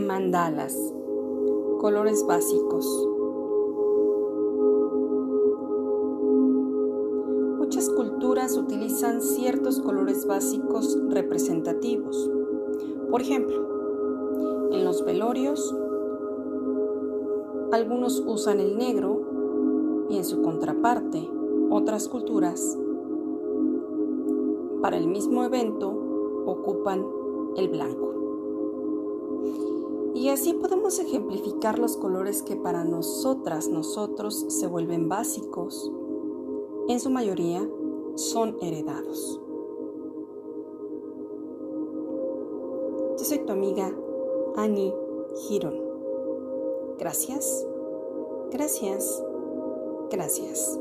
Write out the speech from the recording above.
Mandalas. Colores básicos. Muchas culturas utilizan ciertos colores básicos representativos. Por ejemplo, en los velorios, algunos usan el negro y en su contraparte, otras culturas, para el mismo evento, ocupan el blanco. Y así podemos ejemplificar los colores que para nosotras, nosotros se vuelven básicos. En su mayoría son heredados. Yo soy tu amiga Annie Giron. Gracias, gracias, gracias.